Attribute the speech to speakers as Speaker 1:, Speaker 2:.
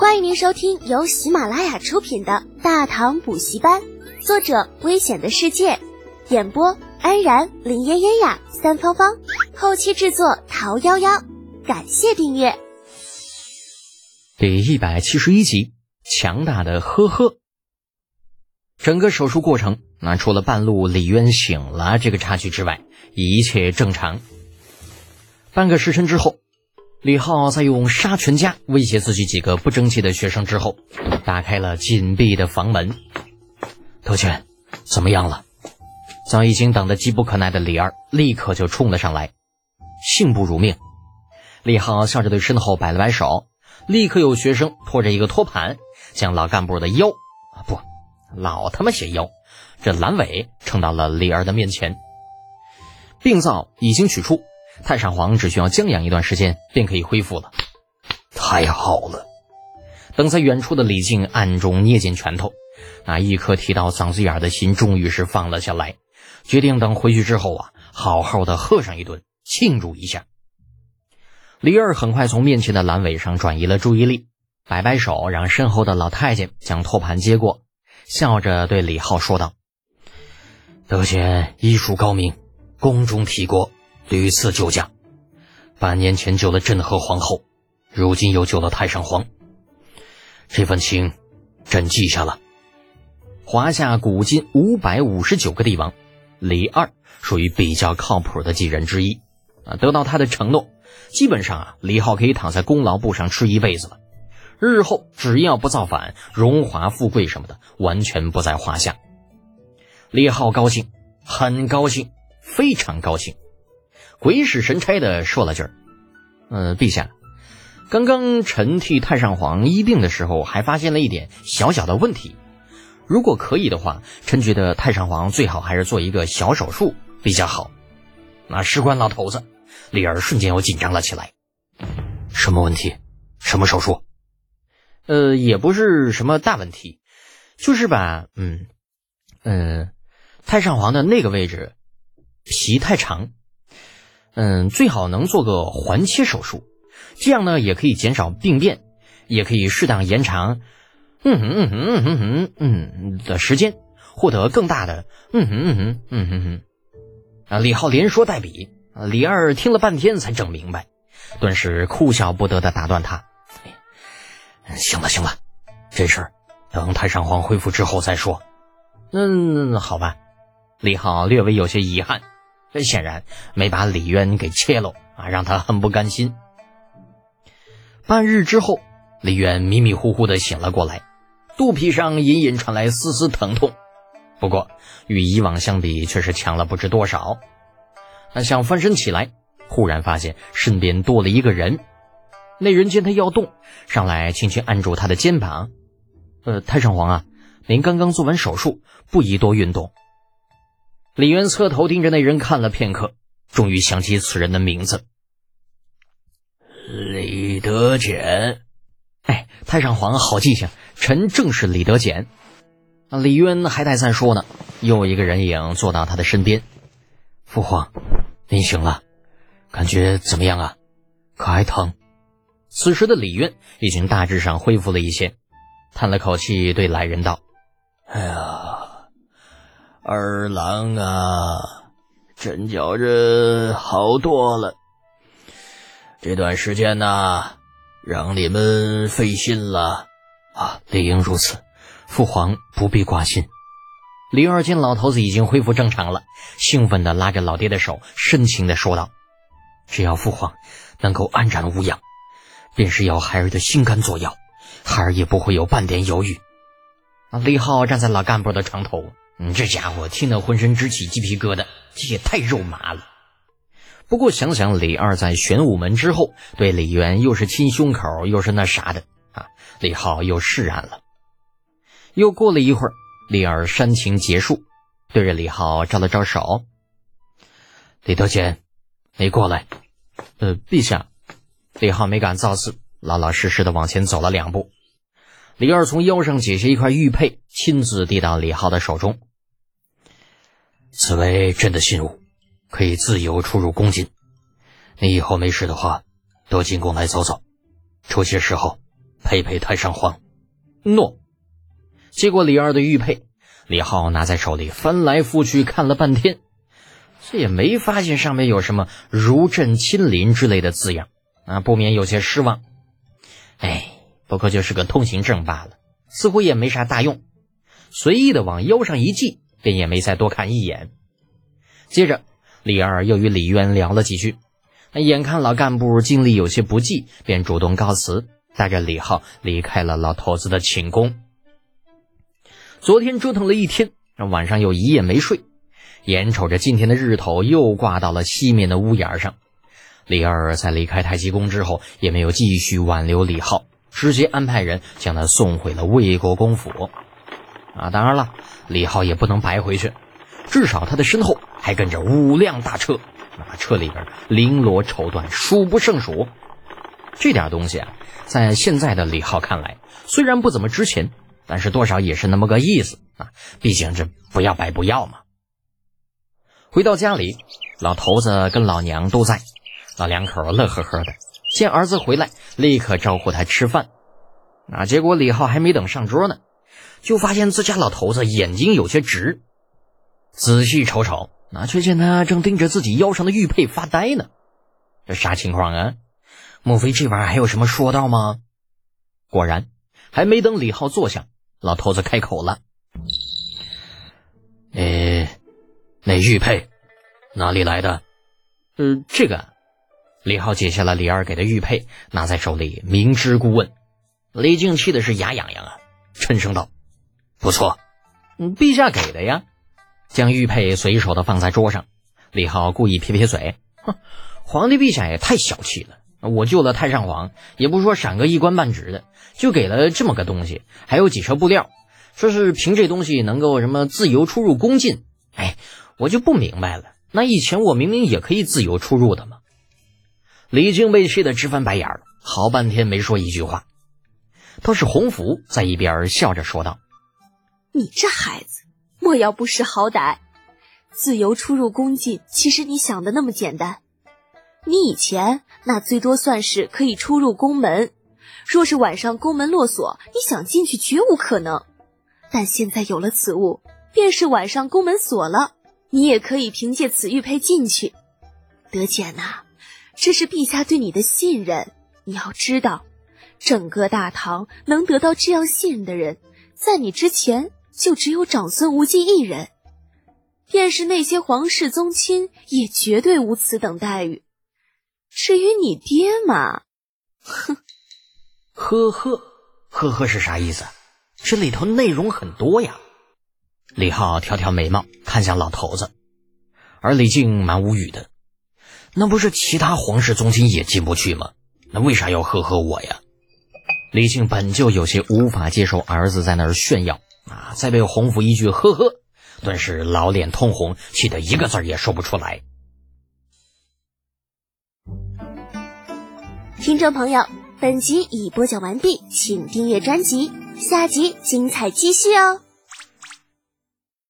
Speaker 1: 欢迎您收听由喜马拉雅出品的《大唐补习班》，作者：危险的世界，演播：安然、林嫣嫣呀、三芳芳，后期制作：桃夭夭。感谢订阅。
Speaker 2: 第一百七十一集，强大的呵呵。整个手术过程，那除了半路李渊醒了这个插曲之外，一切正常。半个时辰之后。李浩在用杀全家威胁自己几个不争气的学生之后，打开了紧闭的房门。德全，怎么样了？早已经等得急不可耐的李二立刻就冲了上来，幸不辱命。李浩笑着对身后摆了摆手，立刻有学生拖着一个托盘，将老干部的腰啊不，老他妈些腰，这阑尾撑到了李二的面前。病灶已经取出。太上皇只需要静养一段时间，便可以恢复了。
Speaker 3: 太好了！
Speaker 2: 等在远处的李靖暗中捏紧拳头，那一颗提到嗓子眼的心终于是放了下来，决定等回去之后啊，好好的喝上一顿，庆祝一下。李二很快从面前的阑尾上转移了注意力，摆摆手，让身后的老太监将托盘接过，笑着对李浩说道：“
Speaker 3: 德贤医术高明，宫中体国。”屡次救驾，半年前救了朕和皇后，如今又救了太上皇。这份情，朕记下了。
Speaker 2: 华夏古今五百五十九个帝王，李二属于比较靠谱的几人之一。啊，得到他的承诺，基本上啊，李浩可以躺在功劳簿上吃一辈子了。日后只要不造反，荣华富贵什么的，完全不在话下。李浩高兴，很高兴，非常高兴。鬼使神差的说了句儿：“嗯，陛下，刚刚臣替太上皇医病的时候，还发现了一点小小的问题。如果可以的话，臣觉得太上皇最好还是做一个小手术比较好。”那事关老头子，李儿瞬间又紧张了起来。
Speaker 3: 什么问题？什么手术？
Speaker 2: 呃，也不是什么大问题，就是吧，嗯嗯，太上皇的那个位置皮太长。嗯，最好能做个环切手术，这样呢也可以减少病变，也可以适当延长，嗯哼嗯哼嗯哼嗯嗯的时间，获得更大的嗯哼嗯哼嗯哼哼。啊，李浩连说带比，李二听了半天才整明白，顿时哭笑不得的打断他：“
Speaker 3: 行了行了，这事儿等太上皇恢复之后再说。”
Speaker 2: 嗯，好吧。李浩略微有些遗憾。这显然没把李渊给切喽啊，让他很不甘心。半日之后，李渊迷迷糊糊的醒了过来，肚皮上隐隐传来丝丝疼痛，不过与以往相比却是强了不知多少。他想翻身起来，忽然发现身边多了一个人。那人见他要动，上来轻轻按住他的肩膀：“呃，太上皇啊，您刚刚做完手术，不宜多运动。”李渊侧头盯着那人看了片刻，终于想起此人的名字——
Speaker 3: 李德简。
Speaker 2: 哎，太上皇好记性，臣正是李德简。李渊还待再说呢，又一个人影坐到他的身边。
Speaker 3: 父皇，您醒了，感觉怎么样啊？可还疼？
Speaker 2: 此时的李渊已经大致上恢复了一些，叹了口气，对来人道：“
Speaker 3: 哎呀。”二郎啊，真觉着好多了。这段时间呢，让你们费心了
Speaker 2: 啊，理应如此。父皇不必挂心。李二见老头子已经恢复正常了，兴奋地拉着老爹的手，深情地说道：“只要父皇能够安然无恙，便是要孩儿的心肝作药，孩儿也不会有半点犹豫。”，李浩站在老干部的床头。你这家伙听得浑身直起鸡皮疙瘩，这也太肉麻了。不过想想李二在玄武门之后对李渊又是亲胸口又是那啥的啊，李浩又释然了。又过了一会儿，李二煽情结束，对着李浩招了招手：“
Speaker 3: 李德简，你过来。”
Speaker 2: 呃，陛下。李浩没敢造次，老老实实的往前走了两步。李二从腰上解下一块玉佩，亲自递到李浩的手中。
Speaker 3: 此为朕的信物，可以自由出入宫禁。你以后没事的话，多进宫来走走，出些时候陪陪太上皇。
Speaker 2: 诺。接过李二的玉佩，李浩拿在手里翻来覆去看了半天，这也没发现上面有什么“如朕亲临”之类的字样，啊，不免有些失望。哎，不过就是个通行证罢了，似乎也没啥大用。随意的往腰上一系，便也没再多看一眼。接着，李二又与李渊聊了几句，那眼看老干部精力有些不济，便主动告辞，带着李浩离开了老头子的寝宫。昨天折腾了一天，晚上又一夜没睡，眼瞅着今天的日头又挂到了西面的屋檐上，李二在离开太极宫之后，也没有继续挽留李浩，直接安排人将他送回了魏国公府。啊，当然了，李浩也不能白回去，至少他的身后还跟着五辆大车，那车里边绫罗绸缎数不胜数。这点东西啊，在现在的李浩看来，虽然不怎么值钱，但是多少也是那么个意思啊。毕竟这不要白不要嘛。回到家里，老头子跟老娘都在，老两口乐呵呵的，见儿子回来，立刻招呼他吃饭。啊，结果李浩还没等上桌呢。就发现自家老头子眼睛有些直，仔细瞅瞅，那却见他正盯着自己腰上的玉佩发呆呢。这啥情况啊？莫非这玩意儿还有什么说道吗？果然，还没等李浩坐下，老头子开口了：“
Speaker 3: 哎，那玉佩哪里来的？”“
Speaker 2: 呃，这个。”李浩解下了李二给的玉佩，拿在手里明知故问。李靖气的是牙痒痒啊，沉声道。
Speaker 3: 不错，
Speaker 2: 嗯，陛下给的呀。将玉佩随手的放在桌上，李浩故意撇撇嘴，哼，皇帝陛下也太小气了。我救了太上皇，也不说赏个一官半职的，就给了这么个东西，还有几车布料，说是凭这东西能够什么自由出入宫禁。哎，我就不明白了，那以前我明明也可以自由出入的嘛。李靖被气得直翻白眼，好半天没说一句话。倒是洪福在一边笑着说道。
Speaker 4: 你这孩子，莫要不识好歹！自由出入宫禁，其实你想的那么简单。你以前那最多算是可以出入宫门，若是晚上宫门落锁，你想进去绝无可能。但现在有了此物，便是晚上宫门锁了，你也可以凭借此玉佩进去。德简呐，这是陛下对你的信任。你要知道，整个大唐能得到这样信任的人，在你之前。就只有长孙无忌一人，便是那些皇室宗亲，也绝对无此等待遇。至于你爹嘛，哼，
Speaker 2: 呵呵，呵呵是啥意思？这里头内容很多呀。李浩挑挑眉毛，看向老头子，而李靖蛮无语的。那不是其他皇室宗亲也进不去吗？那为啥要呵呵我呀？李靖本就有些无法接受儿子在那儿炫耀。啊！再被洪福一句“呵呵”，顿时老脸通红，气得一个字也说不出来。
Speaker 1: 听众朋友，本集已播讲完毕，请订阅专辑，下集精彩继续哦。